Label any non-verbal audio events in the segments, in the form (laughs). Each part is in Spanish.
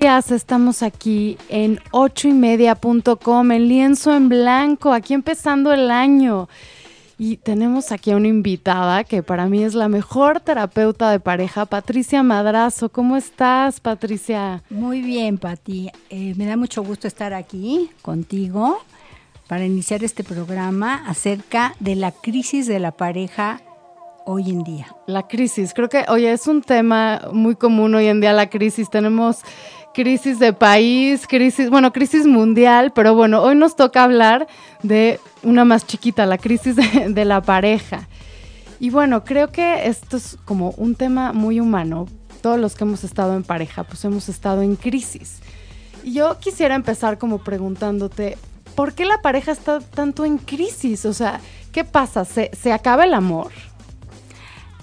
días, estamos aquí en ochoymedia.com, en lienzo en blanco, aquí empezando el año. Y tenemos aquí a una invitada que para mí es la mejor terapeuta de pareja, Patricia Madrazo. ¿Cómo estás, Patricia? Muy bien, Pati. Eh, me da mucho gusto estar aquí contigo para iniciar este programa acerca de la crisis de la pareja hoy en día. La crisis, creo que, oye, es un tema muy común hoy en día, la crisis. Tenemos crisis de país, crisis, bueno, crisis mundial, pero bueno, hoy nos toca hablar de una más chiquita, la crisis de, la pareja. Y bueno, creo que esto es como un tema muy humano. Todos los que hemos estado en pareja, pues hemos estado en crisis. Y yo quisiera empezar como preguntándote, ¿por qué la pareja está tanto en crisis? O sea, ¿qué pasa? ¿Se, acaba el amor?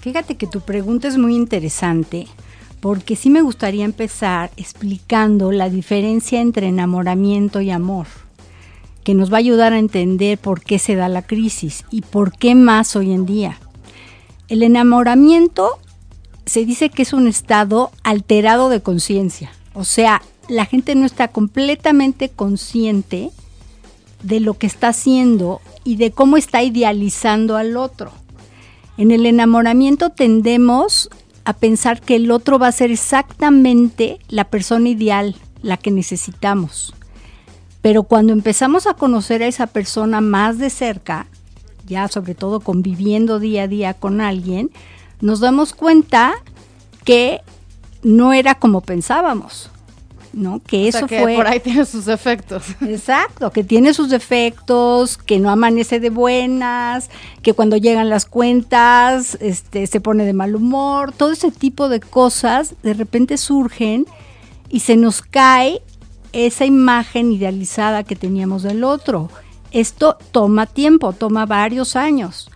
Fíjate que tu pregunta es muy interesante porque sí me gustaría empezar explicando la diferencia entre enamoramiento y amor, que nos va a ayudar a entender por qué se da la crisis y por qué más hoy en día. El enamoramiento se dice que es un estado alterado de conciencia, o sea, la gente no está completamente consciente de lo que está haciendo y de cómo está idealizando al otro. En el enamoramiento tendemos a pensar que el otro va a ser exactamente la persona ideal, la que necesitamos. Pero cuando empezamos a conocer a esa persona más de cerca, ya sobre todo conviviendo día a día con alguien, nos damos cuenta que no era como pensábamos. ¿No? Que eso que Por ahí tiene sus efectos. (laughs) Exacto, que tiene sus defectos, que no amanece de buenas, que cuando llegan las cuentas este, se pone de mal humor, todo ese tipo de cosas de repente surgen y se nos cae esa imagen idealizada que teníamos del otro. Esto toma tiempo, toma varios años.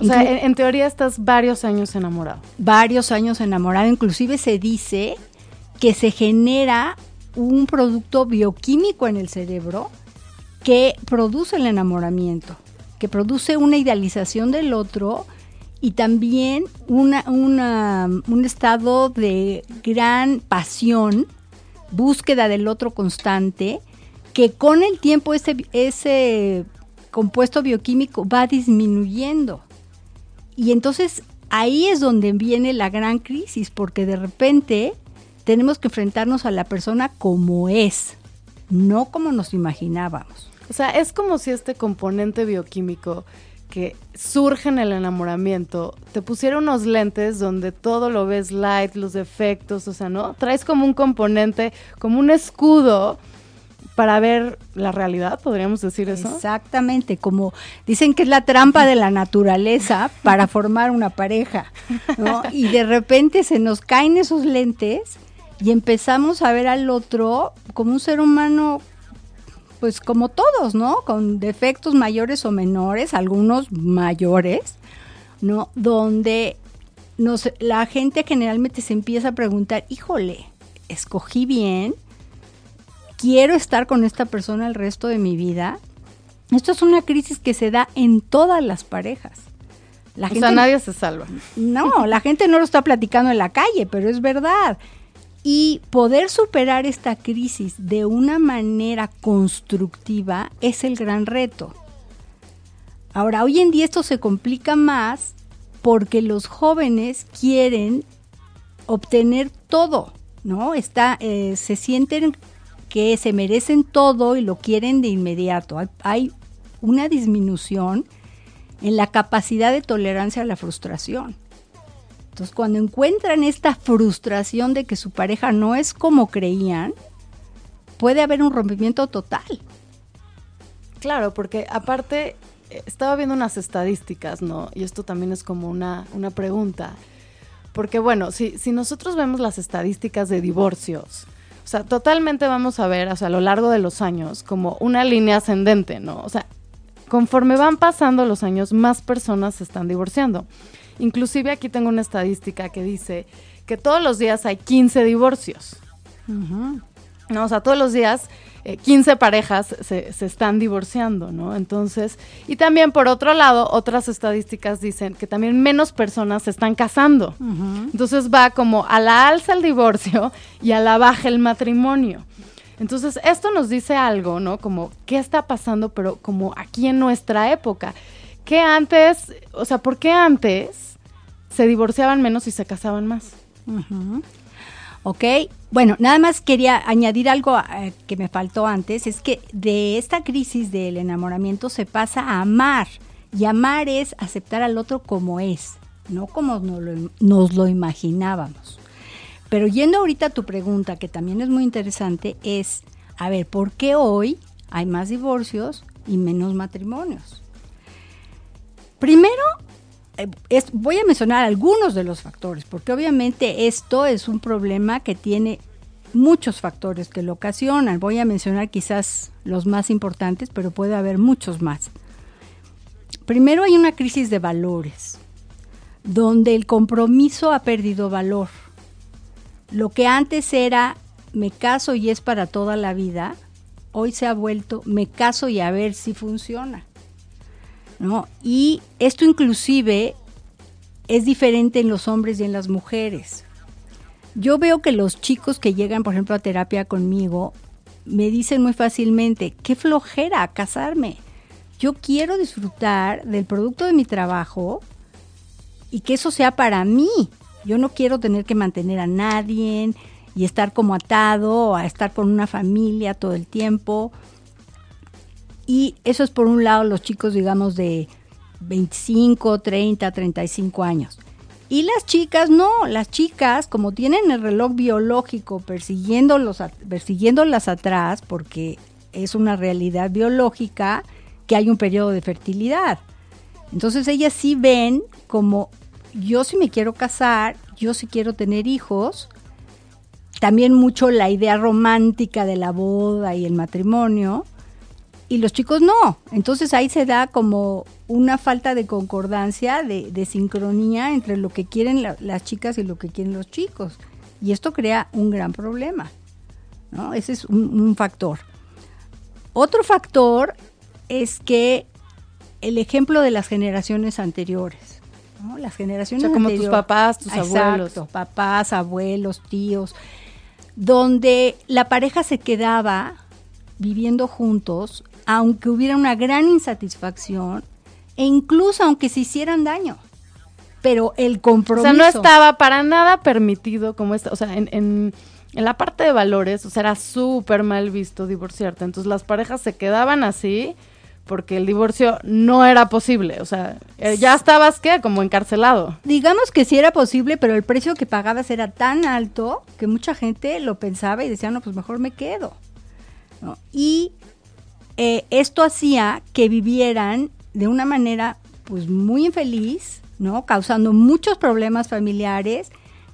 O sea, en, en, teoría estás varios años enamorado. Varios años enamorado. Inclusive se dice que se genera un producto bioquímico en el cerebro que produce el enamoramiento, que produce una idealización del otro y también una, un estado de gran pasión, búsqueda del otro constante, que con el tiempo ese, ese compuesto bioquímico va disminuyendo. Y entonces ahí es donde viene la gran crisis, porque de repente tenemos que enfrentarnos a la persona como es, no como nos imaginábamos. O sea, es como si este componente bioquímico que surge en el enamoramiento, te pusiera unos lentes donde todo lo ves light, los defectos, o sea, ¿no? Traes como un componente, como un escudo para ver la realidad, podríamos decir eso. Exactamente, como dicen que es la trampa de la naturaleza para formar una pareja, ¿no? Y de repente se nos caen esos lentes y empezamos a ver al otro como un ser humano pues como todos, ¿no? Con defectos mayores o menores, algunos mayores, ¿no? Donde nos, la gente generalmente se empieza a preguntar, híjole, escogí bien, quiero estar con esta persona el resto de mi vida. Esto es una crisis que se da en todas las parejas. La o sea, nadie se salva. No, la gente no lo está platicando en la calle, pero es verdad. Y poder superar esta crisis de una manera constructiva es el gran reto. Ahora, hoy en día esto se complica más porque los jóvenes quieren obtener todo, ¿no? Está, eh, se sienten que se merecen todo y lo quieren de inmediato. hay una disminución en la capacidad de tolerancia a la frustración. Entonces, cuando encuentran esta frustración de que su pareja no es como creían, puede haber un rompimiento total. Claro, porque aparte eh, estaba viendo unas estadísticas, ¿no? Y esto también es como una, una pregunta. Porque bueno, si, si nosotros vemos las estadísticas de divorcios, o sea, totalmente vamos a ver, o sea, a lo largo de los años, como una línea ascendente, ¿no? O sea, conforme van pasando los años, más personas se están divorciando. Inclusive aquí tengo una estadística que dice que todos los días hay 15 divorcios. ¿no? O sea, todos los días 15 eh, parejas se, están divorciando, ¿no? Entonces, y también por otro lado, otras estadísticas dicen que también menos personas se están casando. Entonces va como a la alza el divorcio y a la baja el matrimonio. Entonces, esto nos dice algo, ¿no? Como, ¿qué está pasando? Pero como aquí en nuestra época. ¿Qué antes, o sea, por qué antes se divorciaban menos y se casaban más? ¿ok? Bueno, nada más quería añadir algo eh, que me faltó antes, es que de esta crisis del enamoramiento se pasa a amar, y amar es aceptar al otro como es, no como nos lo, nos lo imaginábamos. Pero yendo ahorita a tu pregunta, que también es muy interesante, es, a ver, ¿por qué hoy hay más divorcios y menos matrimonios? Primero, eh, voy a mencionar algunos de los factores, porque obviamente esto es un problema que tiene muchos factores que lo ocasionan. Voy a mencionar quizás los más importantes, pero puede haber muchos más. Primero hay una crisis de valores, donde el compromiso ha perdido valor. Lo que antes era me caso y es para toda la vida, hoy se ha vuelto me caso y a ver si funciona. ¿No? Y esto inclusive es diferente en los hombres y en las mujeres. Yo veo que los chicos que llegan, por ejemplo, a terapia conmigo, me dicen muy fácilmente, qué flojera casarme. Yo quiero disfrutar del producto de mi trabajo y que eso sea para mí. Yo no quiero tener que mantener a nadie y estar como atado a estar con una familia todo el tiempo. Y eso es por un lado los chicos, digamos, de 25, 30, 35 años. Y las chicas no, las chicas como tienen el reloj biológico persiguiéndolos, persiguiéndolas atrás, porque es una realidad biológica que hay un periodo de fertilidad. Entonces ellas sí ven como yo sí me quiero casar, yo sí quiero tener hijos. También mucho la idea romántica de la boda y el matrimonio y los chicos no. Entonces ahí se da como una falta de concordancia, de, sincronía entre lo que quieren las chicas y lo que quieren los chicos. Y esto crea un gran problema. ¿no? Ese es un, factor. Otro factor es que el ejemplo de las generaciones anteriores. ¿no? Las generaciones como tus papás, tus abuelos. papás, abuelos, tíos, donde la pareja se quedaba viviendo juntos aunque hubiera una gran insatisfacción e incluso aunque se hicieran daño. Pero el compromiso. O sea, no estaba para nada permitido como esto. O sea, en, en, la parte de valores, o sea, era súper mal visto divorciarte. Entonces las parejas se quedaban así porque el divorcio no era posible. O sea, eh, ya estabas, ¿qué? Como encarcelado. Digamos que sí era posible, pero el precio que pagabas era tan alto que mucha gente lo pensaba y decía, no, pues mejor me quedo. Y eh, esto hacía que vivieran de una manera pues muy infeliz, ¿no? Causando muchos problemas familiares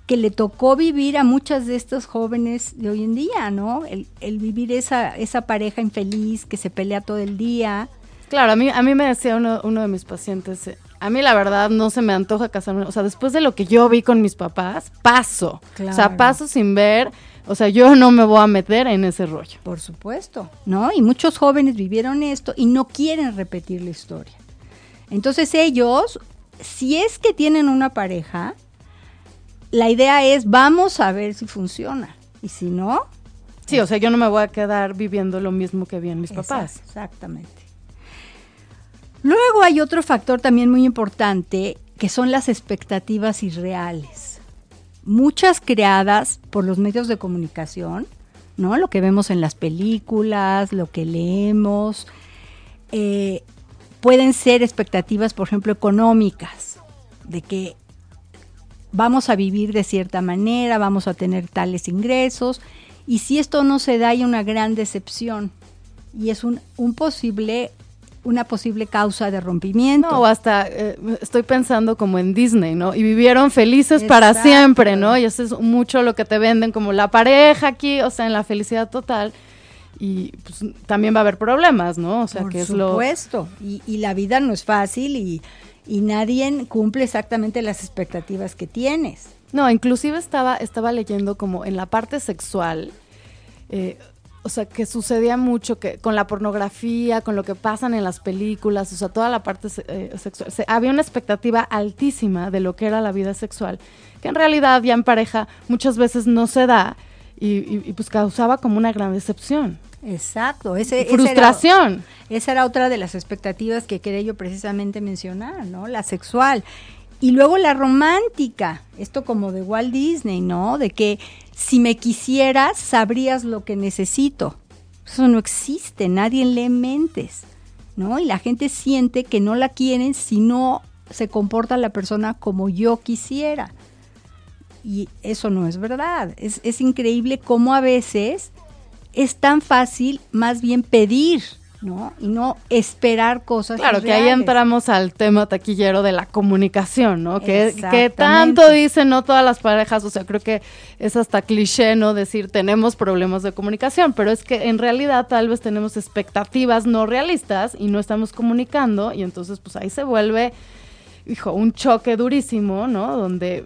que le tocó vivir a muchas de estos jóvenes de hoy en día, ¿no? El, vivir esa, esa pareja infeliz que se pelea todo el día. Claro, a mí, a mí me decía uno, uno de mis pacientes, eh, a mí la verdad no se me antoja casarme, o sea, después de lo que yo vi con mis papás, paso, o sea, paso sin ver o sea, yo no me voy a meter en ese rollo. Por supuesto, ¿no? Y muchos jóvenes vivieron esto y no quieren repetir la historia. Entonces ellos, si es que tienen una pareja, la idea es vamos a ver si funciona. Y si no... Sí, o sea, yo no me voy a quedar viviendo lo mismo que viven mis papás. Exactamente. Luego hay otro factor también muy importante, que son las expectativas irreales muchas creadas por los medios de comunicación, ¿no? Lo que vemos en las películas, lo que leemos, eh, pueden ser expectativas, por ejemplo, económicas, de que vamos a vivir de cierta manera, vamos a tener tales ingresos, y si esto no se da hay una gran decepción y es un, un posible una posible causa de rompimiento. o hasta eh, estoy pensando como en Disney, ¿no? Y vivieron felices para siempre, ¿no? Y eso es mucho lo que te venden como la pareja aquí, o sea, en la felicidad total. Y pues, también va a haber problemas, ¿no? O sea, Por que es supuesto. Y, y la vida no es fácil y, y nadie cumple exactamente las expectativas que tienes. No, inclusive estaba, estaba leyendo como en la parte sexual, eh, o sea, que sucedía mucho que con la pornografía, con lo que pasan en las películas, o sea, toda la parte eh, sexual. había una expectativa altísima de lo que era la vida sexual, que en realidad ya en pareja muchas veces no se da y, pues causaba como una gran decepción. Exacto, ese, frustración. Esa era, otra de las expectativas que quería yo precisamente mencionar, ¿no? La sexual. Y luego la romántica, esto como de Walt Disney, ¿no? De que si me quisieras, sabrías lo que necesito. Eso no existe, nadie lee mentes, ¿no? Y la gente siente que no la quieren si no se comporta la persona como yo quisiera. Y eso no es verdad. Es, es increíble cómo a veces es tan fácil más bien pedir ¿no? Y no esperar cosas. Claro, que ahí entramos al tema taquillero de la comunicación, ¿no? Que, que, tanto dicen, no todas las parejas, o sea, creo que es hasta cliché, ¿no? Decir tenemos problemas de comunicación, pero es que en realidad tal vez tenemos expectativas no realistas y no estamos comunicando y entonces pues ahí se vuelve, hijo, un choque durísimo, ¿no? Donde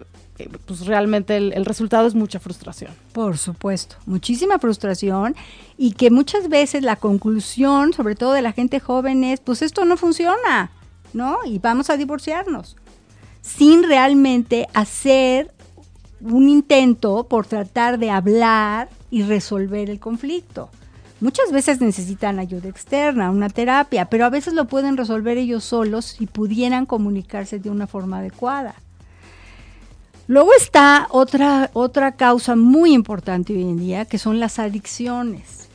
pues realmente el, resultado es mucha frustración. Por supuesto, muchísima frustración y que muchas veces la conclusión, sobre todo de la gente joven, es, pues esto no funciona, ¿no? Y vamos a divorciarnos, sin realmente hacer un intento por tratar de hablar y resolver el conflicto. Muchas veces necesitan ayuda externa, una terapia, pero a veces lo pueden resolver ellos solos si pudieran comunicarse de una forma adecuada. Luego está otra, otra causa muy importante hoy en día, que son las adicciones.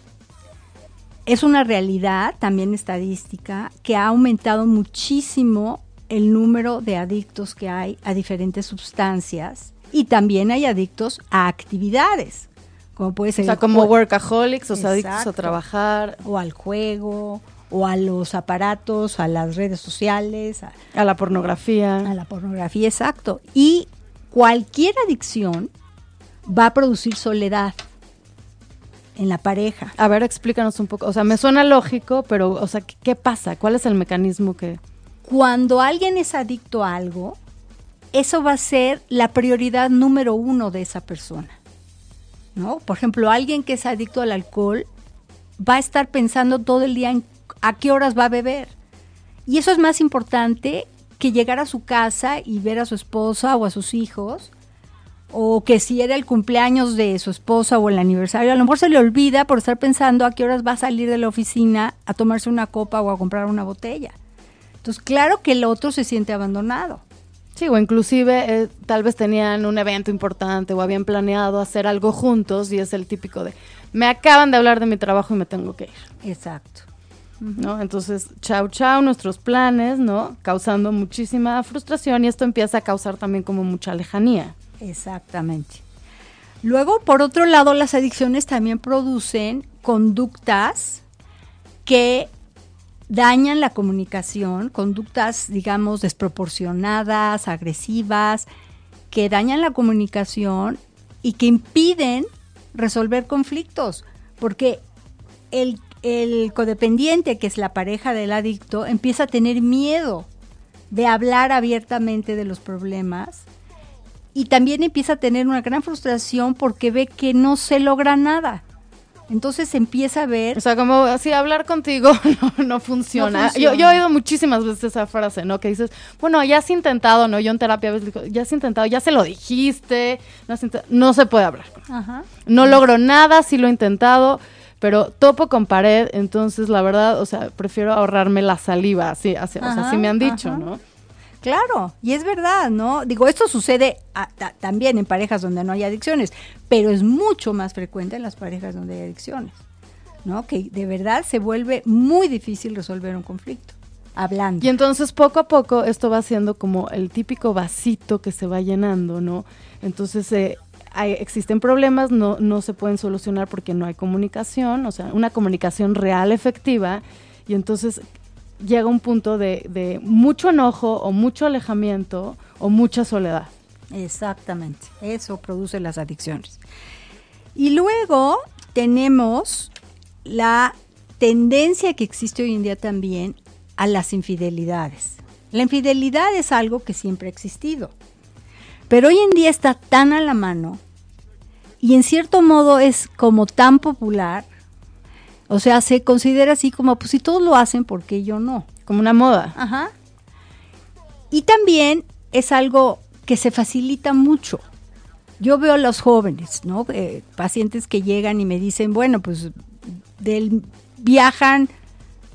Es una realidad, también estadística, que ha aumentado muchísimo el número de adictos que hay a diferentes sustancias y también hay adictos a actividades, como puede ser... O sea, como workaholics, o sea, adictos a trabajar. O al juego, o a los aparatos, a las redes sociales. A, a la pornografía. A la pornografía, exacto. Y cualquier adicción va a producir soledad en la pareja. A ver, explícanos un poco. O sea, me suena lógico, pero, o sea, ¿qué, pasa? ¿Cuál es el mecanismo que...? Cuando alguien es adicto a algo, eso va a ser la prioridad número uno de esa persona. ¿No? Por ejemplo, alguien que es adicto al alcohol va a estar pensando todo el día en a qué horas va a beber. Y eso es más importante que llegar a su casa y ver a su esposa o a sus hijos, o que si era el cumpleaños de su esposa o el aniversario, a lo mejor se le olvida por estar pensando a qué horas va a salir de la oficina a tomarse una copa o a comprar una botella. Entonces, claro que el otro se siente abandonado. Sí, o inclusive eh, tal vez tenían un evento importante o habían planeado hacer algo juntos y es el típico de, me acaban de hablar de mi trabajo y me tengo que ir. Exacto. ¿No? Entonces, chau, chau, nuestros planes, ¿no? Causando muchísima frustración y esto empieza a causar también como mucha lejanía. Exactamente. Luego, por otro lado, las adicciones también producen conductas que dañan la comunicación, conductas, digamos, desproporcionadas, agresivas, que dañan la comunicación y que impiden resolver conflictos, porque el el codependiente, que es la pareja del adicto, empieza a tener miedo de hablar abiertamente de los problemas y también empieza a tener una gran frustración porque ve que no se logra nada. Entonces empieza a ver... O sea, como así, hablar contigo (laughs) no, funciona. Yo, he oído muchísimas veces esa frase, ¿no? Que dices, bueno, ya has intentado, ¿no? Yo en terapia a veces digo, ya has intentado, ya se lo dijiste, no, no se puede hablar. No logro nada, sí lo he intentado pero topo con pared, entonces la verdad, o sea, prefiero ahorrarme la saliva, así, así o sea, así me han dicho, ¿no? Claro, y es verdad, ¿no? Digo, esto sucede también en parejas donde no hay adicciones, pero es mucho más frecuente en las parejas donde hay adicciones, ¿no? Que de verdad se vuelve muy difícil resolver un conflicto, hablando. Y entonces poco a poco esto va siendo como el típico vasito que se va llenando, ¿no? Entonces eh, existen problemas, no, no se pueden solucionar porque no hay comunicación, o sea, una comunicación real, efectiva, y entonces llega un punto de, de mucho enojo o mucho alejamiento o mucha soledad. Exactamente, eso produce las adicciones. Y luego tenemos la tendencia que existe hoy en día también a las infidelidades. La infidelidad es algo que siempre ha existido. Pero hoy en día está tan a la mano y en cierto modo es como tan popular, o sea, se considera así como, pues si todos lo hacen, ¿por qué yo no? Como una moda. Ajá. Y también es algo que se facilita mucho. Yo veo a los jóvenes, ¿no? Eh, pacientes que llegan y me dicen, bueno, pues del, viajan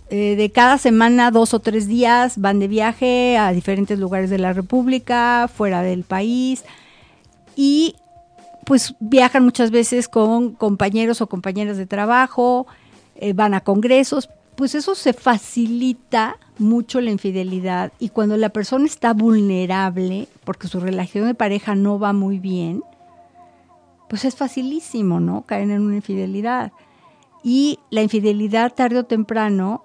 eh, de cada semana dos o tres días, van de viaje a diferentes lugares de la República, fuera del país, y pues viajan muchas veces con compañeros o compañeras de trabajo, eh, van a congresos, pues eso se facilita mucho la infidelidad y cuando la persona está vulnerable, porque su relación de pareja no va muy bien, pues es facilísimo, ¿no? Caer en una infidelidad. Y la infidelidad tarde o temprano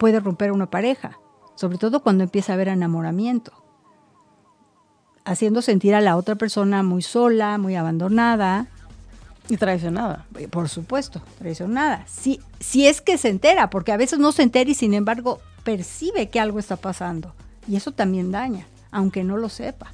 puede romper una pareja, sobre todo cuando empieza a haber enamoramiento, haciendo sentir a la otra persona muy sola, muy abandonada, y traicionada. Eh, por supuesto, traicionada. Si, si es que se entera, porque a veces no se entera y sin embargo percibe que algo está pasando. Y eso también daña, aunque no lo sepa.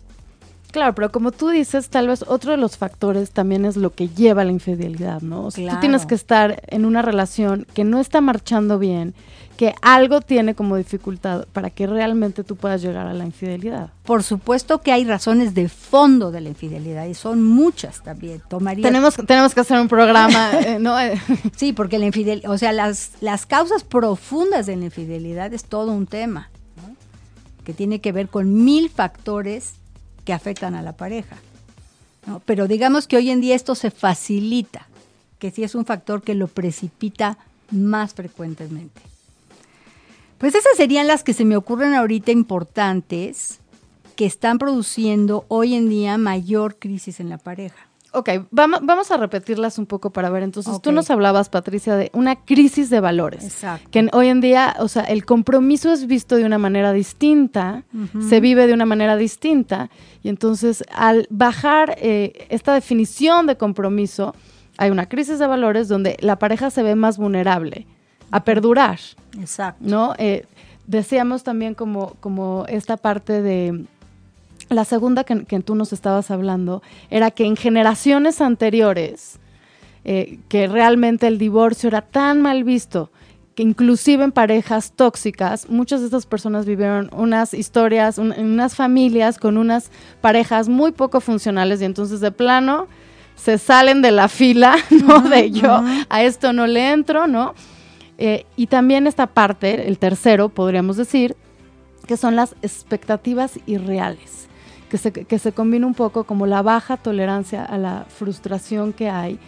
Claro, pero como tú dices, tal vez otro de los factores también es lo que lleva a la infidelidad, ¿no? O sea, tú tienes que estar en una relación que no está marchando bien, que algo tiene como dificultad para que realmente tú puedas llegar a la infidelidad. Por supuesto que hay razones de fondo de la infidelidad y son muchas también. Tomaría tenemos tenemos que hacer un programa, (laughs) eh, ¿no? (laughs) sí, porque la infidelidad, o sea, las las causas profundas de la infidelidad es todo un tema, que tiene que ver con mil factores que afectan a la pareja. Pero digamos que hoy en día esto se facilita, que sí es un factor que lo precipita más frecuentemente. Pues esas serían las que se me ocurren ahorita importantes que están produciendo hoy en día mayor crisis en la pareja. Ok, vamos, vamos a repetirlas un poco para ver. Entonces, tú nos hablabas, Patricia, de una crisis de valores. Exacto. Que hoy en día, o sea, el compromiso es visto de una manera distinta, se vive de una manera distinta. Y entonces, al bajar eh, esta definición de compromiso, hay una crisis de valores donde la pareja se ve más vulnerable a perdurar. Exacto. ¿No? Eh, decíamos también como, como esta parte de la segunda que, tú nos estabas hablando era que en generaciones anteriores, eh, que realmente el divorcio era tan mal visto, que inclusive en parejas tóxicas, muchas de estas personas vivieron unas historias, unas familias con unas parejas muy poco funcionales y entonces de plano se salen de la fila, (laughs) ¿no? de yo a esto no le entro, ¿no? Eh, y también esta parte, el tercero, podríamos decir, que son las expectativas irreales que se, que se combina un poco como la baja tolerancia a la frustración que hay,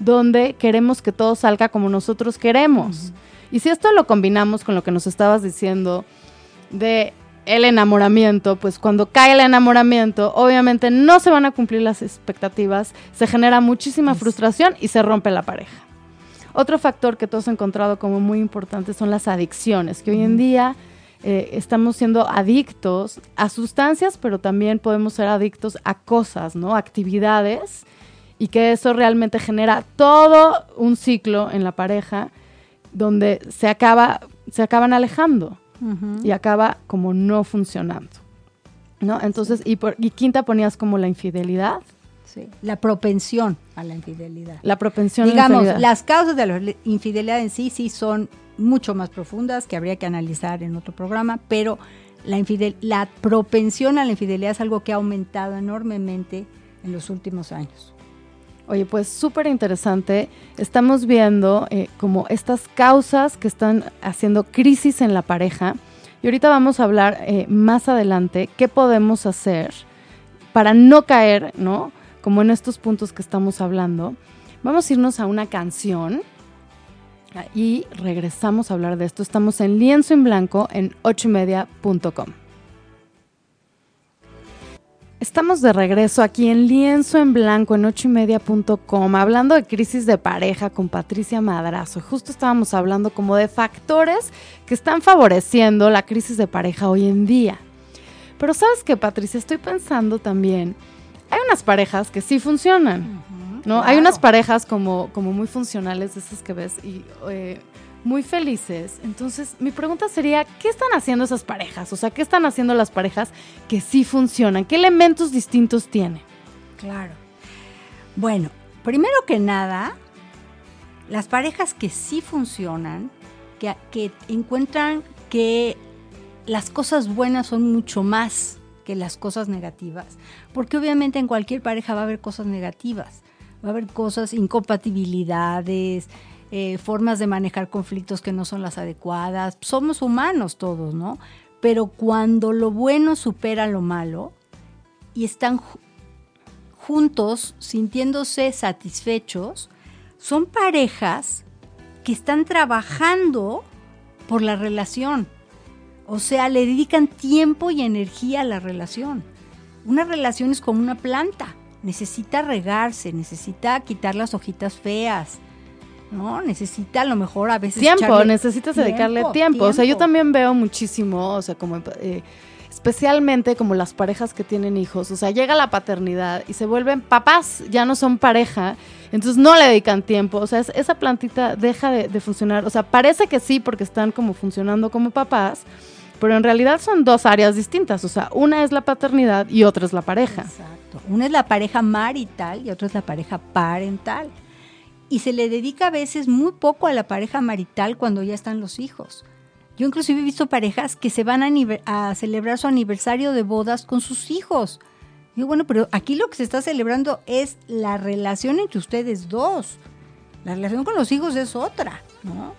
donde queremos que todo salga como nosotros queremos. Y si esto lo combinamos con lo que nos estabas diciendo de el enamoramiento, pues cuando cae el enamoramiento, obviamente no se van a cumplir las expectativas, se genera muchísima frustración y se rompe la pareja. Otro factor que todos has encontrado como muy importante son las adicciones, que hoy en día eh, estamos siendo adictos a sustancias, pero también podemos ser adictos a cosas, ¿no? Actividades y que eso realmente genera todo un ciclo en la pareja donde se acaba se acaban alejando y acaba como no funcionando. ¿No? Entonces, y, por, y quinta ponías como la infidelidad. Sí, la propensión a la infidelidad. La propensión Digamos, a la las causas de la infidelidad en sí sí son mucho más profundas que habría que analizar en otro programa, pero la, la propensión a la infidelidad es algo que ha aumentado enormemente en los últimos años. Oye, pues súper interesante. Estamos viendo eh, como estas causas que están haciendo crisis en la pareja. Y ahorita vamos a hablar eh, más adelante qué podemos hacer para no caer, ¿no? Como en estos puntos que estamos hablando. Vamos a irnos a una canción y regresamos a hablar de esto. Estamos en lienzo en blanco en ochoymedia.com. Estamos de regreso aquí en Lienzo en Blanco en ochoymedia.com hablando de crisis de pareja con Patricia Madrazo. Justo estábamos hablando como de factores que están favoreciendo la crisis de pareja hoy en día. Pero sabes que Patricia, estoy pensando también, hay unas parejas que sí funcionan. ¿no? Hay unas parejas como, como muy funcionales, de esas que ves, y eh, muy felices. Entonces, mi pregunta sería, ¿qué están haciendo esas parejas? O sea, ¿qué están haciendo las parejas que sí funcionan? ¿Qué elementos distintos tienen? Claro. Bueno, primero que nada, las parejas que sí funcionan, que, que encuentran que las cosas buenas son mucho más que las cosas negativas, porque obviamente en cualquier pareja va a haber cosas negativas, va a haber cosas, incompatibilidades, eh, formas de manejar conflictos que no son las adecuadas. Somos humanos todos, ¿no? Pero cuando lo bueno supera lo malo y están juntos sintiéndose satisfechos, son parejas que están trabajando por la relación. O sea, le dedican tiempo y energía a la relación. Una relación es como una planta. Necesita regarse, necesita quitar las hojitas feas, ¿no? Necesita a lo mejor a veces... Tiempo, necesitas dedicarle tiempo. O sea, yo también veo muchísimo, o sea, como... Eh, especialmente como las parejas que tienen hijos, o sea, llega la paternidad y se vuelven papás, ya no son pareja, entonces no le dedican tiempo, o sea, esa plantita deja de, de, funcionar, o sea, parece que sí porque están como funcionando como papás, pero en realidad son dos áreas distintas, o sea, una es la paternidad y otra es la pareja. Exacto, una es la pareja marital y otra es la pareja parental y se le dedica a veces muy poco a la pareja marital cuando ya están los hijos. Yo inclusive he visto parejas que se van a, celebrar su aniversario de bodas con sus hijos. Digo, bueno, pero aquí lo que se está celebrando es la relación entre ustedes dos. La relación con los hijos es otra, ¿no?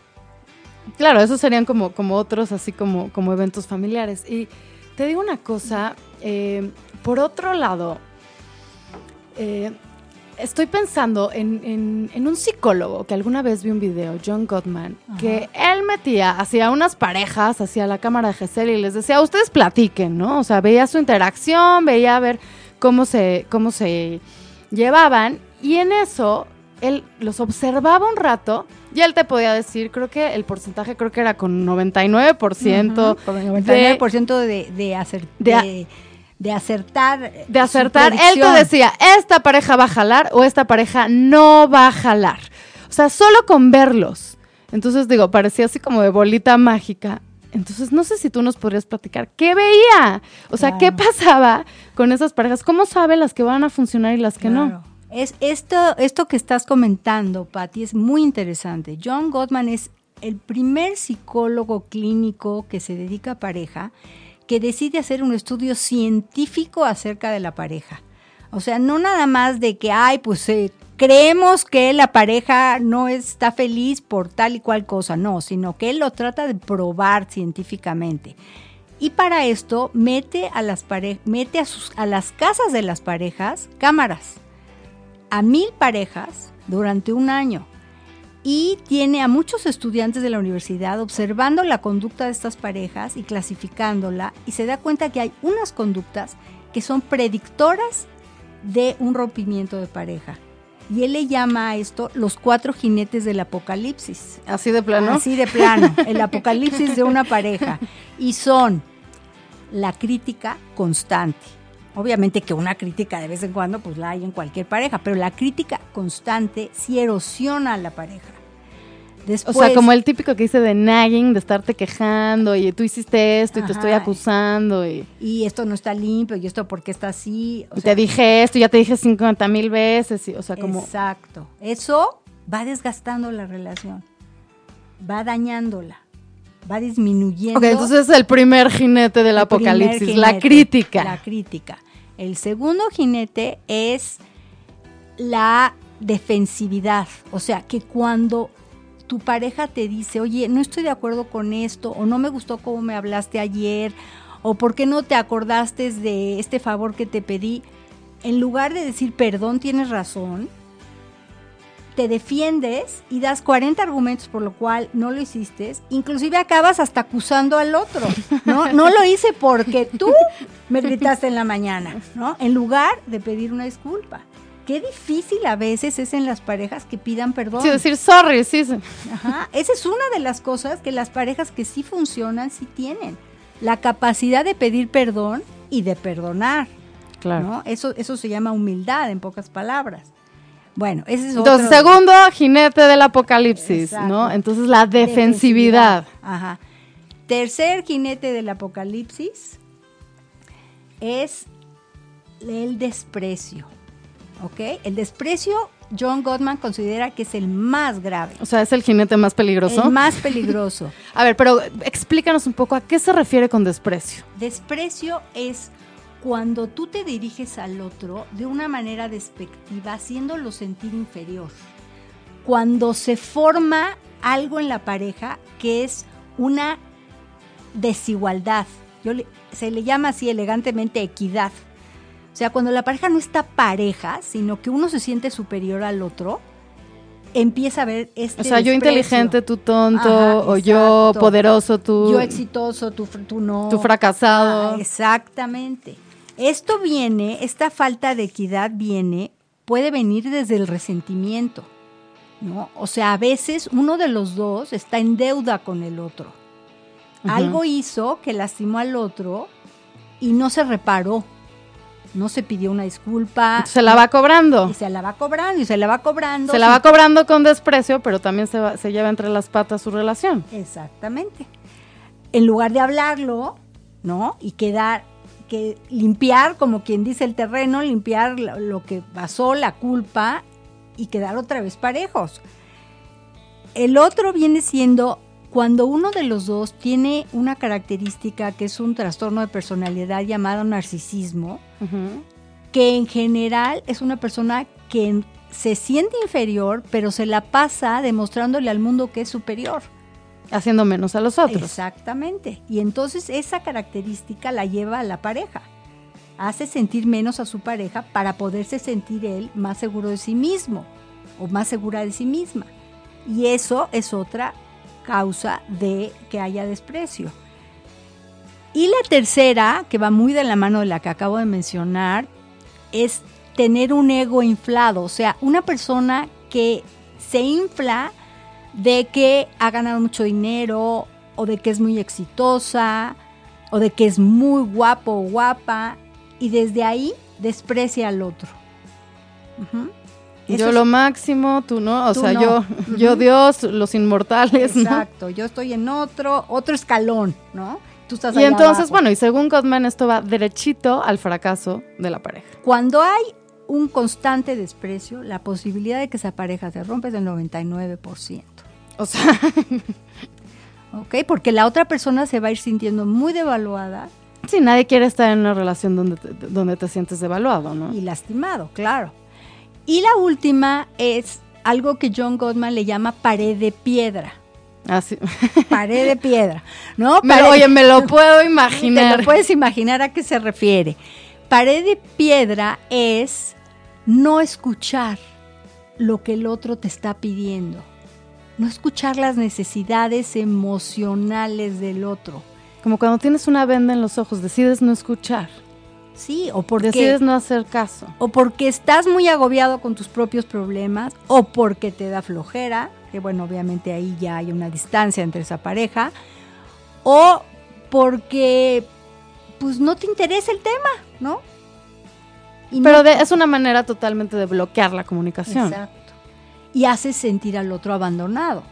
Claro, esos serían como, como otros, así como, como eventos familiares. Y te digo una cosa, eh, por otro lado, eh, estoy pensando en, un psicólogo que alguna vez vi un video, John Gottman, que él metía hacia unas parejas, hacia la cámara de Gesell y les decía, ustedes platiquen, ¿no? O sea, veía su interacción, veía a ver cómo se, cómo se llevaban y en eso él los observaba un rato y él te podía decir, creo que el porcentaje creo que era con 99%. con 99% de, de, hacer, de de acertar. De acertar. Él te decía, esta pareja va a jalar o esta pareja no va a jalar. O sea, solo con verlos. Entonces digo, parecía así como de bolita mágica. Entonces, no sé si tú nos podrías platicar qué veía. O sea, qué pasaba con esas parejas. ¿Cómo sabe las que van a funcionar y las que no? Es esto, esto que estás comentando, Patti, es muy interesante. John Gottman es el primer psicólogo clínico que se dedica a pareja que decide hacer un estudio científico acerca de la pareja. O sea, no nada más de que, ay, pues eh, creemos que la pareja no está feliz por tal y cual cosa, no, sino que él lo trata de probar científicamente. Y para esto mete a las, mete a, las casas de las parejas cámaras, a mil parejas durante un año y tiene a muchos estudiantes de la universidad observando la conducta de estas parejas y clasificándola y se da cuenta que hay unas conductas que son predictoras de un rompimiento de pareja. Y él le llama a esto los cuatro jinetes del apocalipsis. Así de plano. Así de plano, el apocalipsis de una pareja. Y son la crítica constante. Obviamente que una crítica de vez en cuando pues la hay en cualquier pareja, pero la crítica constante sí erosiona a la pareja o sea, como el típico que dice de nagging, de estarte quejando y tú hiciste esto y te estoy acusando. Y, y esto no está limpio y esto porque está así. y te dije esto, ya te dije 50 mil veces. Y, o sea, como... Exacto. Eso va desgastando la relación, va dañándola, va disminuyendo. Ok, entonces es el primer jinete del apocalipsis, la crítica. La crítica. El segundo jinete es la defensividad, o sea, que cuando tu pareja te dice, oye, no estoy de acuerdo con esto, o no me gustó cómo me hablaste ayer, o por qué no te acordaste de este favor que te pedí, en lugar de decir, perdón, tienes razón, te defiendes y das 40 argumentos por lo cual no lo hiciste, inclusive acabas hasta acusando al otro, ¿no? (laughs) No lo hice porque tú me gritaste en la mañana, ¿no? En lugar de pedir una disculpa qué difícil a veces es en las parejas que pidan perdón. Sí, decir sorry, sí. Ajá, esa es una de las cosas que las parejas que sí funcionan sí tienen. La capacidad de pedir perdón y de perdonar. Claro. Eso, eso se llama humildad, en pocas palabras. Bueno, ese es otro. Entonces, segundo jinete del apocalipsis, ¿no? Entonces, la defensividad. Ajá. Tercer jinete del apocalipsis es el desprecio. ¿ok? El desprecio John Gottman considera que es el más grave. O sea, es el jinete más peligroso. El más peligroso. (laughs) a ver, pero explícanos un poco a qué se refiere con desprecio. Desprecio es cuando tú te diriges al otro de una manera despectiva, haciéndolo sentir inferior. Cuando se forma algo en la pareja que es una desigualdad. Yo se le llama así elegantemente equidad. O sea, cuando la pareja no está pareja, sino que uno se siente superior al otro, empieza a ver este. O sea, yo inteligente, tú tonto, o yo poderoso, tú. Yo exitoso, tú, tú no. Tú fracasado. Ah, exactamente. Esto viene, esta falta de equidad viene, puede venir desde el resentimiento. ¿no? O sea, a veces uno de los dos está en deuda con el otro. Algo hizo que lastimó al otro y no se reparó no se pidió una disculpa. Se la va cobrando. Y se la va cobrando y se la va cobrando. Se la va cobrando con desprecio, pero también se, se lleva entre las patas su relación. Exactamente. En lugar de hablarlo, ¿no? Y quedar, que limpiar, como quien dice el terreno, limpiar lo que pasó, la culpa, y quedar otra vez parejos. El otro viene siendo cuando uno de los dos tiene una característica que es un trastorno de personalidad llamado narcisismo, que en general es una persona que se siente inferior, pero se la pasa demostrándole al mundo que es superior. Haciendo menos a los otros. Exactamente. Y entonces esa característica la lleva a la pareja. Hace sentir menos a su pareja para poderse sentir él más seguro de sí mismo o más segura de sí misma. Y eso es otra causa de que haya desprecio. Y la tercera, que va muy de la mano de la que acabo de mencionar, es tener un ego inflado, o sea, una persona que se infla de que ha ganado mucho dinero o de que es muy exitosa o de que es muy guapo o guapa y desde ahí desprecia al otro yo lo máximo, tú no, o sea, yo, yo Dios, los inmortales. Exacto, yo estoy en otro, otro escalón, ¿no? Tú estás y entonces, bueno, y según Gottman, esto va derechito al fracaso de la pareja. Cuando hay un constante desprecio, la posibilidad de que esa pareja se rompa es del 99%. O sea... (laughs) ¿Ok? Porque la otra persona se va a ir sintiendo muy devaluada. Sí, nadie quiere estar en una relación donde donde te sientes devaluado, ¿no? Y lastimado, claro. Y la última es algo que John Gottman le llama pared de piedra. Ah, sí. (laughs) Pared de piedra, ¿no? oye, me lo (laughs) puedo imaginar. Te lo puedes imaginar a qué se refiere. Pared de piedra es no escuchar lo que el otro te está pidiendo, no escuchar las necesidades emocionales del otro. Como cuando tienes una venda en los ojos, decides no escuchar. Sí, o porque decides no hacer caso. O porque estás muy agobiado con tus propios problemas, o porque te da flojera, que bueno, obviamente ahí ya hay una distancia entre esa pareja, o porque pues no te interesa el tema, ¿no? Pero es una manera totalmente de bloquear la comunicación. Exacto. Y hace sentir al otro abandonado,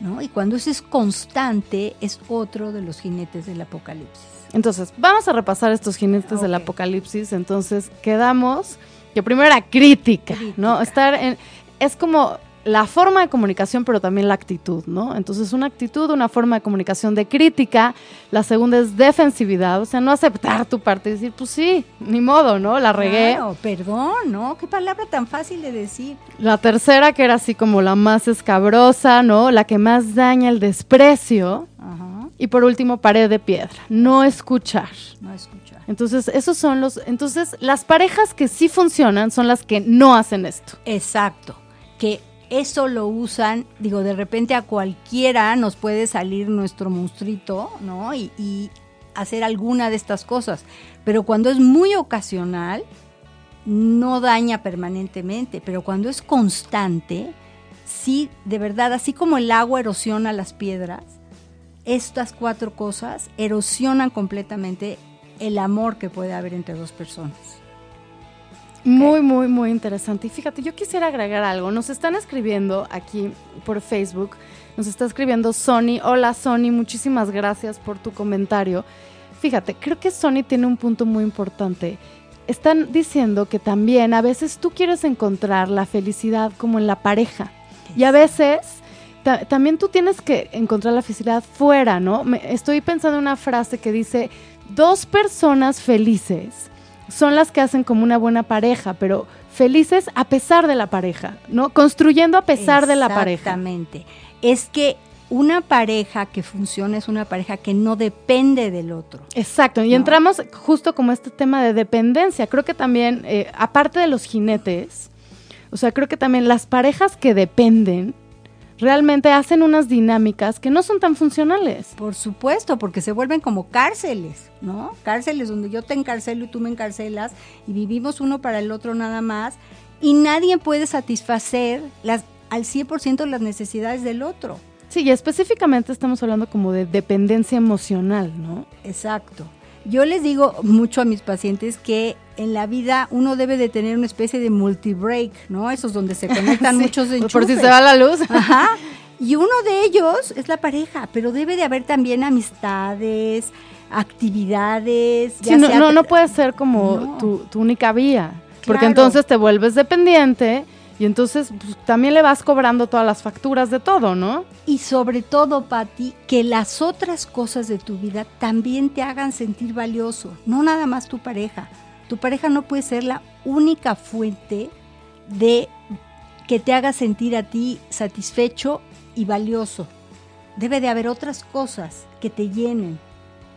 ¿no? Y cuando eso es constante, es otro de los jinetes del apocalipsis. Entonces, vamos a repasar estos jinetes del apocalipsis. Entonces, quedamos que primero era crítica, ¿no? Estar en. Es como la forma de comunicación, pero también la actitud, ¿no? Entonces, una actitud, una forma de comunicación de crítica. La segunda es defensividad, o sea, no aceptar tu parte y decir, pues sí, ni modo, ¿no? La regué. Claro, perdón, ¿no? Qué palabra tan fácil de decir. La tercera, que era así como la más escabrosa, ¿no? La que más daña el desprecio. Ajá y por último, pared de piedra, no escuchar. No escuchar. Entonces, esos son los entonces las parejas que sí funcionan son las que no hacen esto. Exacto. Que eso lo usan, digo, de repente a cualquiera nos puede salir nuestro monstruito, ¿no? Y, y hacer alguna de estas cosas. Pero cuando es muy ocasional, no daña permanentemente. Pero cuando es constante, sí, de verdad, así como el agua erosiona las piedras, estas cuatro cosas erosionan completamente el amor que puede haber entre dos personas. Muy, muy, muy interesante. Y fíjate, yo quisiera agregar algo. Nos están escribiendo aquí por Facebook, nos está escribiendo Sony. Hola Sony, muchísimas gracias por tu comentario. Fíjate, creo que Sony tiene un punto muy importante. están diciendo que también a veces tú quieres encontrar la felicidad como en la pareja. Y a veces también tú tienes que encontrar la felicidad fuera, ¿no? estoy pensando en una frase que dice, dos personas felices son las que hacen como una buena pareja, pero felices a pesar de la pareja, ¿no? Construyendo a pesar de la pareja. Exactamente. Es que una pareja que funciona es una pareja que no depende del otro. Exacto, y entramos justo como este tema de dependencia. Creo que también, eh, aparte de los jinetes, o sea, creo que también las parejas que dependen realmente hacen unas dinámicas que no son tan funcionales. Por supuesto, porque se vuelven como cárceles, ¿no? Cárceles donde yo te encarcelo y tú me encarcelas y vivimos uno para el otro nada más y nadie puede satisfacer las, al 100% las necesidades del otro. Sí, y específicamente estamos hablando como de dependencia emocional, ¿no? Exacto. Yo les digo mucho a mis pacientes que en la vida uno debe de tener una especie de multi-break, ¿no? Esos donde se conectan (laughs) muchos enchufes. Por si se va la luz. Ajá. Y uno de ellos es la pareja, pero debe de haber también amistades, actividades. Sí, no, no, puede ser como tu, única vía, porque entonces te vuelves dependiente y entonces pues, también le vas cobrando todas las facturas de todo, ¿no? Y sobre todo, Patti, que las otras cosas de tu vida también te hagan sentir valioso, no nada más tu pareja. Tu pareja no puede ser la única fuente de que te haga sentir a ti satisfecho y valioso. Debe de haber otras cosas que te llenen,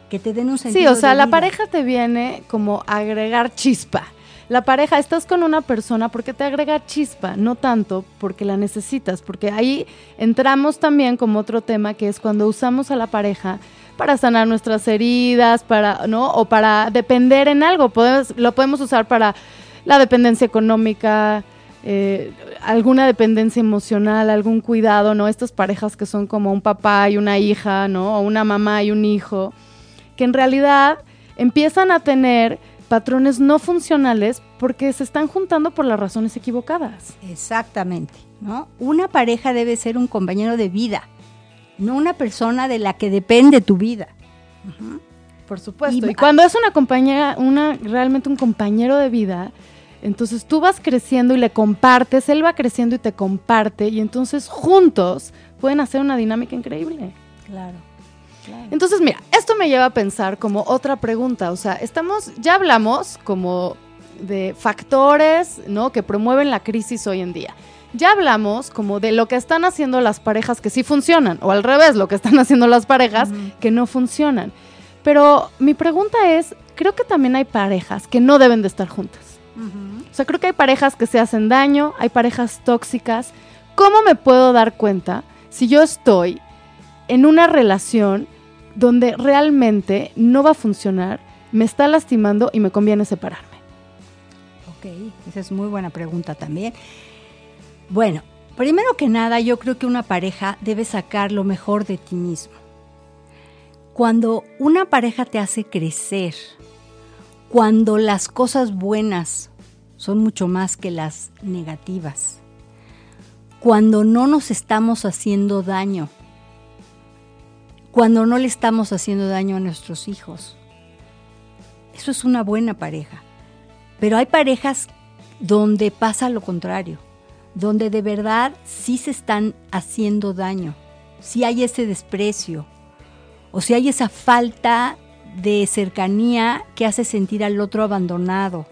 que te den un sentido. Sí, o sea, la pareja te viene como agregar chispa la pareja, estás con una persona porque te agrega chispa, no tanto porque la necesitas, porque ahí entramos también como otro tema que es cuando usamos a la pareja para sanar nuestras heridas, para, ¿no? O para depender en algo. Lo podemos usar para la dependencia económica, eh, alguna dependencia emocional, algún cuidado, ¿no? Estas parejas que son como un papá y una hija, ¿no? O una mamá y un hijo, que en realidad empiezan a tener patrones no funcionales porque se están juntando por las razones equivocadas. Exactamente, ¿no? Una pareja debe ser un compañero de vida, no una persona de la que depende tu vida. Por supuesto. Y, cuando es una compañera, una realmente un compañero de vida, entonces tú vas creciendo y le compartes, él va creciendo y te comparte y entonces juntos pueden hacer una dinámica increíble. Claro. Entonces, mira, esto me lleva a pensar como otra pregunta, o sea, estamos, ya hablamos como de factores, ¿no? Que promueven la crisis hoy en día. Ya hablamos como de lo que están haciendo las parejas que sí funcionan, o al revés, lo que están (laughs) haciendo las parejas que no funcionan. Pero mi pregunta es, creo que también hay parejas que no deben de estar juntas. O sea, creo que hay parejas que se hacen daño, hay parejas tóxicas. ¿Cómo me puedo dar cuenta si yo estoy en una relación donde realmente no va a funcionar, me está lastimando y me conviene separarme? Ok, esa es muy buena pregunta también. Bueno, primero que nada, yo creo que una pareja debe sacar lo mejor de ti mismo. Cuando una pareja te hace crecer, cuando las cosas buenas son mucho más que las negativas, cuando no nos estamos haciendo daño, cuando no le estamos haciendo daño a nuestros hijos. Eso es una buena pareja. Pero hay parejas donde pasa lo contrario, donde de verdad sí se están haciendo daño, si hay ese desprecio o si hay esa falta de cercanía que hace sentir al otro abandonado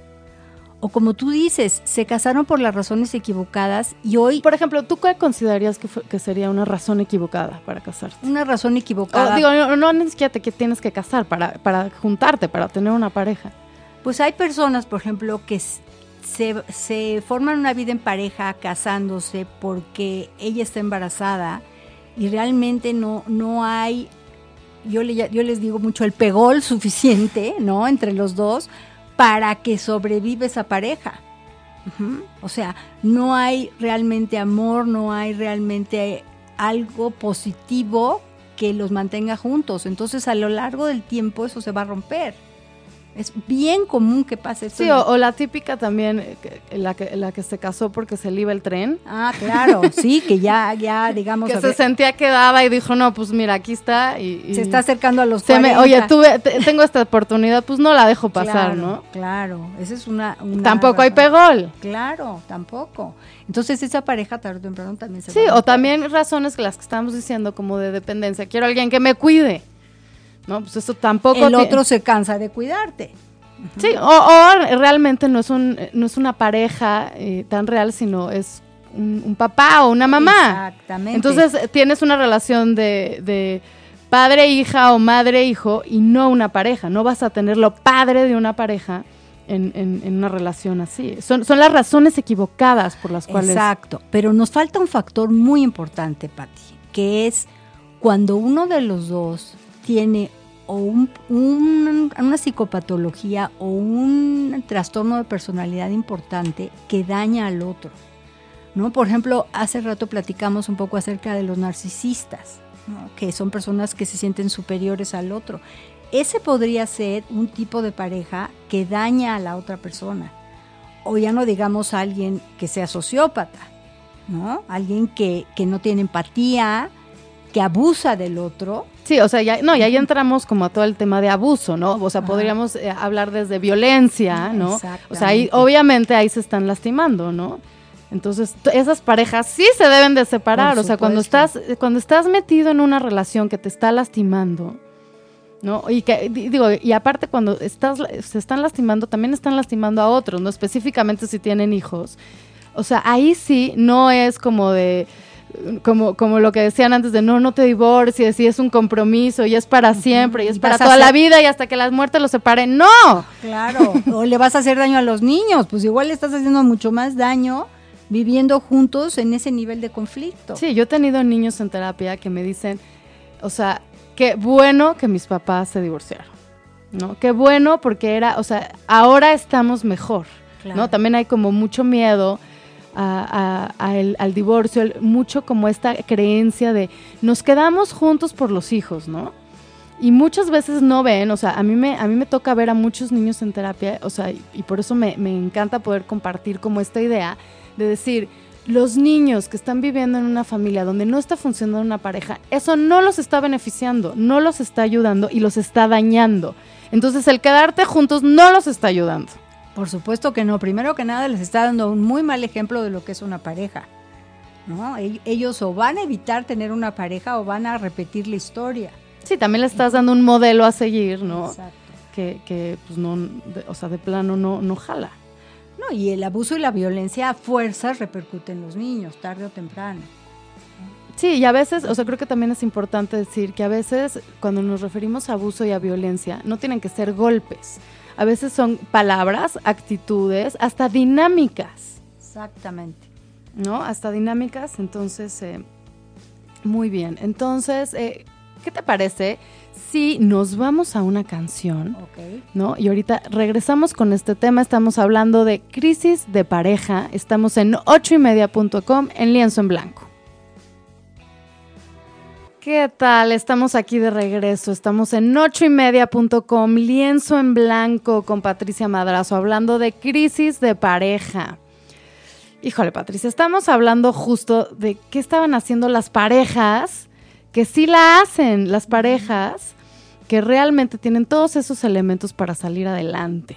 o como tú dices, se casaron por las razones equivocadas y hoy... Por ejemplo, ¿tú qué considerarías que, sería una razón equivocada para casarte? Una razón equivocada. digo, no, no te que tienes que casar para, para juntarte, para tener una pareja. Pues hay personas, por ejemplo, que se, se forman una vida en pareja casándose porque ella está embarazada y realmente no, no hay, yo, le, yo les digo mucho, el pegol suficiente, ¿no? Entre los dos para que sobrevive esa pareja. O sea, no hay realmente amor, no hay realmente algo positivo que los mantenga juntos. Entonces, a lo largo del tiempo eso se va a romper. Es bien común que pase eso. Sí, o, la típica también, eh, la, que, la que se casó porque se le iba el tren. Ah, claro, (laughs) sí, que ya, ya, digamos. que se sentía que daba y dijo, no, pues mira, aquí está. Y, se está acercando a los se Oye, tuve, tengo esta oportunidad, pues no la dejo pasar, ¿no? Claro, esa es una. tampoco hay pegol. Claro, tampoco. Entonces esa pareja tarde o temprano también se Sí, o también razones que las que estamos diciendo como de dependencia. Quiero alguien que me cuide. ¿No? Pues eso tampoco... El otro se cansa de cuidarte. Sí, o, realmente no es, un, no es una pareja eh, tan real, sino es un, papá o una mamá. Exactamente. Entonces tienes una relación de, de padre-hija o madre-hijo y no una pareja. No vas a tenerlo padre de una pareja en, en, una relación así. Son, son las razones equivocadas por las cuales... Exacto, pero nos falta un factor muy importante, Patti, que es cuando uno de los dos tiene o un, una psicopatología o un trastorno de personalidad importante que daña al otro. ¿no? Por ejemplo, hace rato platicamos un poco acerca de los narcisistas, que son personas que se sienten superiores al otro. Ese podría ser un tipo de pareja que daña a la otra persona. O ya no digamos a alguien que sea sociópata, ¿no? Alguien que, que no tiene empatía, que abusa del otro. Sí, o sea, ya, no, y ahí entramos como a todo el tema de abuso, ¿no? O sea, podríamos eh, hablar desde violencia, ¿no? O sea, ahí, obviamente ahí se están lastimando, ¿no? Entonces, esas parejas sí se deben de separar, o sea, cuando estás, cuando estás metido en una relación que te está lastimando, ¿no? Y que, digo, y aparte cuando estás, se están lastimando, también están lastimando a otros, ¿no? Específicamente si tienen hijos. O sea, ahí sí no es como de, como, como lo que decían antes de no, no te divorcies y es un compromiso y es para siempre y es para toda la vida y hasta que las muertes los separen. ¡No! Claro, o le vas a hacer daño a los niños, pues igual le estás haciendo mucho más daño viviendo juntos en ese nivel de conflicto. Sí, yo he tenido niños en terapia que me dicen, o sea, qué bueno que mis papás se divorciaron, ¿no? Qué bueno porque era, o sea, ahora estamos mejor, ¿no? También hay como mucho miedo al divorcio, mucho como esta creencia de nos quedamos juntos por los hijos, ¿no? Y muchas veces no ven, o sea, a mí me, a mí me toca ver a muchos niños en terapia, o sea, y, por eso me, me encanta poder compartir como esta idea de decir, los niños que están viviendo en una familia donde no está funcionando una pareja, eso no los está beneficiando, no los está ayudando y los está dañando. Entonces el quedarte juntos no los está ayudando. Por supuesto que no. Primero que nada les está dando un muy mal ejemplo de lo que es una pareja. ¿no? Ellos o van a evitar tener una pareja o van a repetir la historia. Sí, también le estás dando un modelo a seguir, ¿no? Exacto. Que, que pues no, o sea, de plano no, no jala. No, y el abuso y la violencia a fuerzas repercuten en los niños, tarde o temprano. Sí, y a veces, o sea, creo que también es importante decir que a veces cuando nos referimos a abuso y a violencia, no tienen que ser golpes a veces son palabras, actitudes, hasta dinámicas. Exactamente. ¿No? Hasta dinámicas, entonces, eh, muy bien. Entonces, eh, ¿qué te parece si nos vamos a una canción? Ok. ¿No? Y ahorita regresamos con este tema, estamos hablando de crisis de pareja, estamos en ochoymedia.com en lienzo en blanco. ¿Qué tal? Estamos aquí de regreso. Estamos en ochoymedia.com, lienzo en blanco con Patricia Madrazo, hablando de crisis de pareja. Híjole, Patricia, estamos hablando justo de qué estaban haciendo las parejas, que sí la hacen, las parejas que realmente tienen todos esos elementos para salir adelante.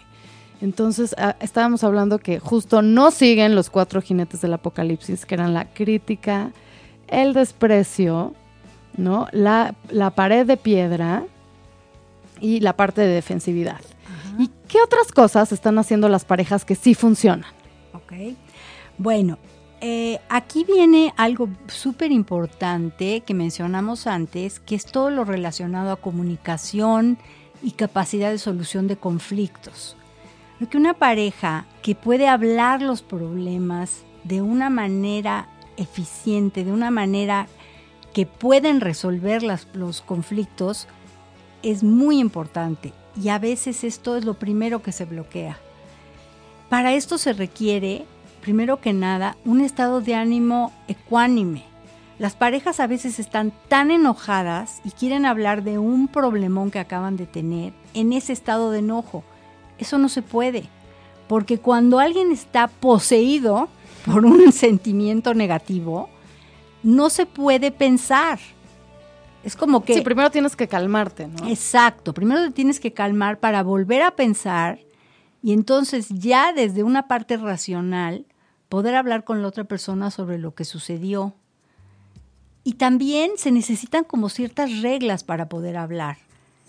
Entonces, ah, estábamos hablando que justo no siguen los cuatro jinetes del apocalipsis, que eran la crítica, el desprecio, ¿no? La, pared de piedra y la parte de defensividad. ¿Y qué otras cosas están haciendo las parejas que sí funcionan? Ok. Bueno, eh, aquí viene algo súper importante que mencionamos antes, que es todo lo relacionado a comunicación y capacidad de solución de conflictos. Porque una pareja que puede hablar los problemas de una manera eficiente, de una manera que pueden resolver los conflictos es muy importante y a veces esto es lo primero que se bloquea. Para esto se requiere, primero que nada, un estado de ánimo ecuánime. Las parejas a veces están tan enojadas y quieren hablar de un problemón que acaban de tener en ese estado de enojo. Eso no se puede, porque cuando alguien está poseído por un (laughs) sentimiento negativo, no se puede pensar. Es como que... Sí, primero tienes que calmarte, ¿no? Exacto, primero te tienes que calmar para volver a pensar y entonces ya desde una parte racional poder hablar con la otra persona sobre lo que sucedió. Y también se necesitan como ciertas reglas para poder hablar.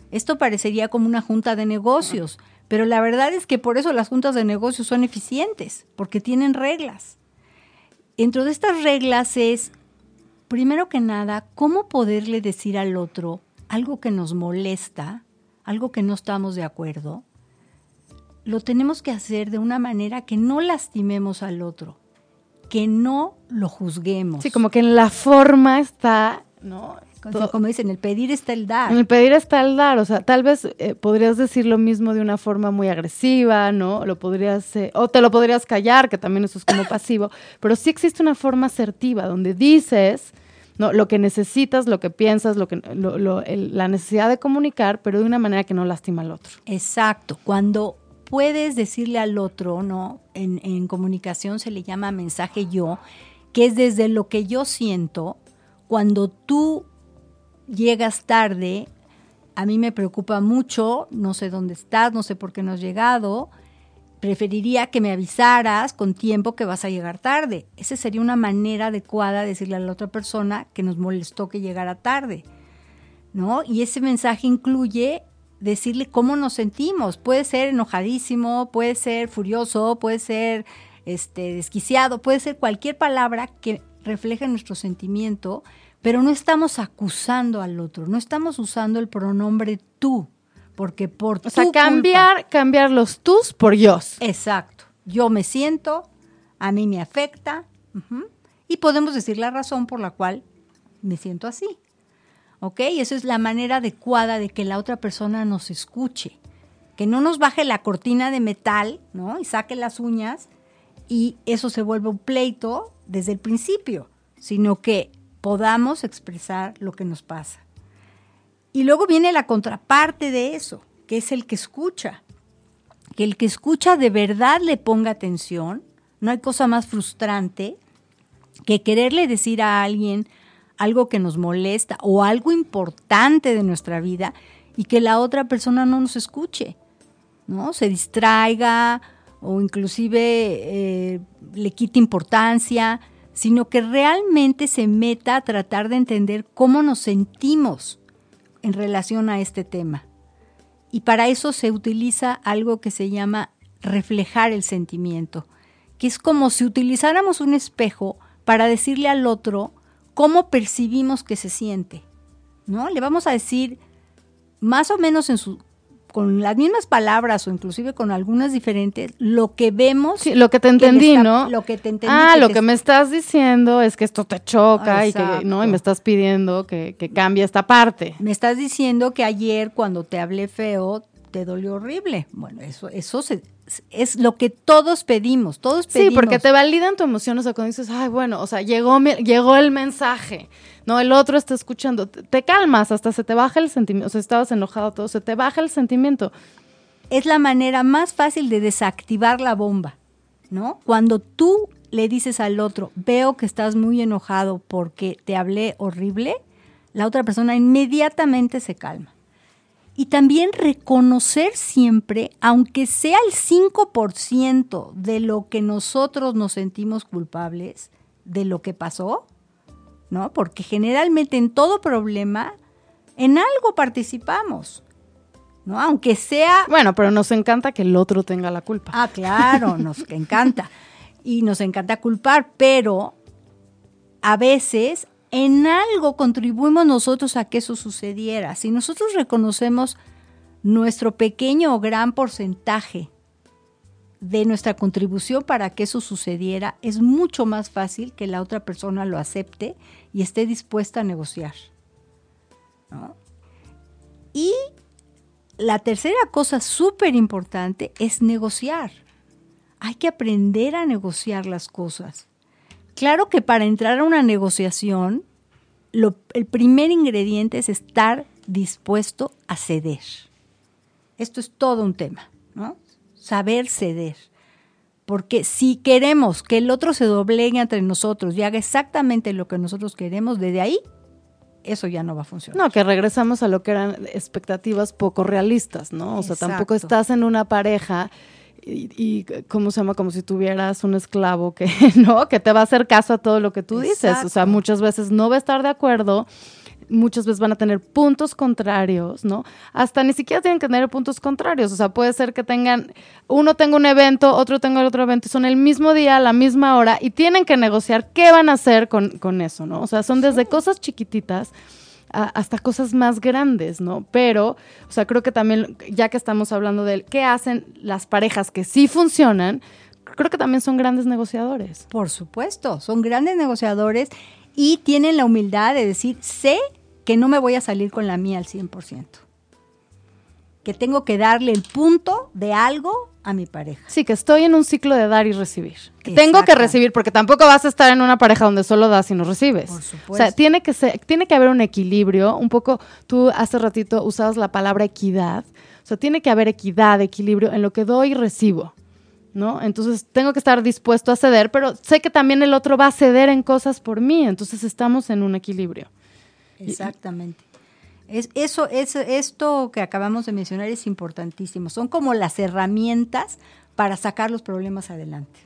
Esto parecería como una junta de negocios, pero la verdad es que por eso las juntas de negocios son eficientes, porque tienen reglas. Dentro de estas reglas es primero que nada, ¿cómo poderle decir al otro algo que nos molesta, algo que no estamos de acuerdo? Lo tenemos que hacer de una manera que no lastimemos al otro, que no lo juzguemos. Sí, como que en la forma está, ¿no? Como dicen, el pedir está el dar. En el pedir está el dar, o sea, tal vez eh, podrías decir lo mismo de una forma muy agresiva, ¿no? Lo podrías, eh, o te lo podrías callar, que también eso es como pasivo, pero sí existe una forma asertiva donde dices ¿no? Lo que necesitas, lo que piensas, lo que, la necesidad de comunicar, pero de una manera que no lastima al otro. Exacto. Cuando puedes decirle al otro, ¿no? En, en comunicación se le llama mensaje yo, que es desde lo que yo siento, cuando tú llegas tarde, a mí me preocupa mucho, no sé dónde estás, no sé por qué no has llegado, preferiría que me avisaras con tiempo que vas a llegar tarde. Esa sería una manera adecuada de decirle a la otra persona que nos molestó que llegara tarde. ¿No? Y ese mensaje incluye decirle cómo nos sentimos. Puede ser enojadísimo, puede ser furioso, puede ser este, desquiciado, puede ser cualquier palabra que refleje nuestro sentimiento, pero no estamos acusando al otro, no estamos usando el pronombre tú porque por o sea, cambiar, cambiar los tus por yo. Exacto. Yo me siento, a mí me afecta, y podemos decir la razón por la cual me siento así. ¿Ok? Esa es la manera adecuada de que la otra persona nos escuche. Que no nos baje la cortina de metal, ¿no? Y saque las uñas y eso se vuelve un pleito desde el principio, sino que podamos expresar lo que nos pasa. Y luego viene la contraparte de eso, que es el que escucha. Que el que escucha de verdad le ponga atención. No hay cosa más frustrante que quererle decir a alguien algo que nos molesta o algo importante de nuestra vida y que la otra persona no nos escuche, ¿no? Se distraiga o inclusive eh, le quite importancia, sino que realmente se meta a tratar de entender cómo nos sentimos en relación a este tema. Y para eso se utiliza algo que se llama reflejar el sentimiento, que es como si utilizáramos un espejo para decirle al otro cómo percibimos que se siente. ¿No? Le vamos a decir más o menos en su con las mismas palabras o inclusive con algunas diferentes, lo que vemos. lo que te entendí, ¿no? Lo que te entendí. Ah, lo que me estás diciendo es que esto te choca y que, ¿no? Y me estás pidiendo que, que cambie esta parte. Me estás diciendo que ayer cuando te hablé feo te dolió horrible. Bueno, eso, eso se, es lo que todos pedimos, todos pedimos. Sí, porque te validan tu emoción, o sea, cuando dices, ay, bueno, o sea, llegó, llegó el mensaje, no, el otro está escuchando, te, calmas, hasta se te baja el sentimiento, o sea, estabas enojado todo, se te baja el sentimiento. Es la manera más fácil de desactivar la bomba, ¿no? Cuando tú le dices al otro, veo que estás muy enojado porque te hablé horrible, la otra persona inmediatamente se calma y también reconocer siempre, aunque sea el 5% de lo que nosotros nos sentimos culpables de lo que pasó, ¿no? Porque generalmente en todo problema, en algo participamos, ¿no? Aunque sea... Bueno, pero nos encanta que el otro tenga la culpa. Ah, claro, nos (laughs) encanta. Y nos encanta culpar, pero a veces en algo contribuimos nosotros a que eso sucediera. Si nosotros reconocemos nuestro pequeño o gran porcentaje de nuestra contribución para que eso sucediera, es mucho más fácil que la otra persona lo acepte y esté dispuesta a negociar. Y la tercera cosa súper importante es negociar. Hay que aprender a negociar las cosas. Claro que para entrar a una negociación, el primer ingrediente es estar dispuesto a ceder. Esto es todo un tema, ¿no? saber ceder. Porque si queremos que el otro se doblegue entre nosotros y haga exactamente lo que nosotros queremos, desde ahí, eso ya no va a funcionar. No, que regresamos a lo que eran expectativas poco realistas, ¿no? O sea, tampoco estás en una pareja y, y, ¿cómo se llama? Como si tuvieras un esclavo que, (laughs) ¿no? Que te va a hacer caso a todo lo que tú dices. O sea, muchas veces no va a estar de acuerdo muchas veces van a tener puntos contrarios, ¿no? Hasta ni siquiera tienen que tener puntos contrarios, o sea, puede ser que tengan, uno tenga un evento, otro tenga el otro evento, y son el mismo día, a la misma hora, y tienen que negociar qué van a hacer con, con eso, ¿no? O sea, son desde cosas chiquititas hasta cosas más grandes, ¿no? Pero, o sea, creo que también, ya que estamos hablando de qué hacen las parejas que sí funcionan, creo que también son grandes negociadores. Por supuesto, son grandes negociadores y tienen la humildad de decir, sé que no me voy a salir con la mía al 100%. Que tengo que darle el punto de algo a mi pareja. Sí, que estoy en un ciclo de dar y recibir. tengo que recibir, porque tampoco vas a estar en una pareja donde solo das y no recibes. Por supuesto. O sea, tiene que, ser, tiene que haber un equilibrio. Un poco, tú hace ratito usabas la palabra equidad. O sea, tiene que haber equidad, equilibrio en lo que doy y recibo. ¿no? Entonces tengo que estar dispuesto a ceder, pero sé que también el otro va a ceder en cosas por mí, entonces estamos en un equilibrio. Exactamente. Es, eso, es, esto que acabamos de mencionar es importantísimo. Son como las herramientas para sacar los problemas adelante.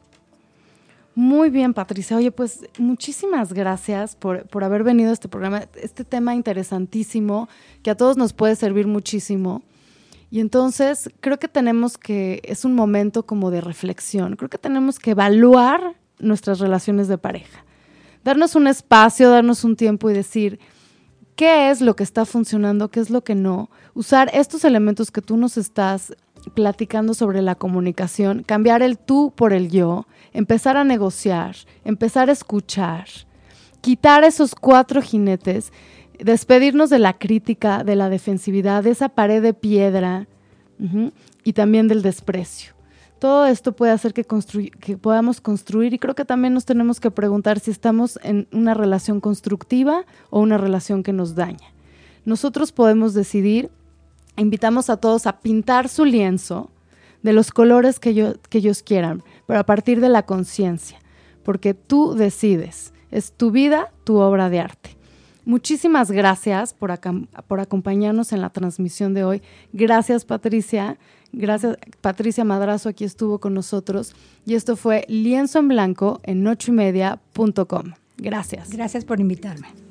Muy bien, Patricia. Oye, pues muchísimas gracias por, por haber venido a este programa. Este tema interesantísimo que a todos nos puede servir muchísimo. Y entonces creo que tenemos que, es un momento como de reflexión, creo que tenemos que evaluar nuestras relaciones de pareja, darnos un espacio, darnos un tiempo y decir, ¿qué es lo que está funcionando? ¿Qué es lo que no? Usar estos elementos que tú nos estás platicando sobre la comunicación, cambiar el tú por el yo, empezar a negociar, empezar a escuchar, quitar esos cuatro jinetes despedirnos de la crítica, de la defensividad, de esa pared de piedra y también del desprecio. Todo esto puede hacer que, podamos construir y creo que también nos tenemos que preguntar si estamos en una relación constructiva o una relación que nos daña. Nosotros podemos decidir, invitamos a todos a pintar su lienzo de los colores que, ellos quieran, pero a partir de la conciencia, porque tú decides, es tu vida, tu obra de arte. Muchísimas gracias por acompañarnos en la transmisión de hoy. Gracias, Patricia. Gracias, Patricia Madrazo aquí estuvo con nosotros. Y esto fue Lienzo en Blanco en nochoymedia.com. Gracias. Gracias por invitarme.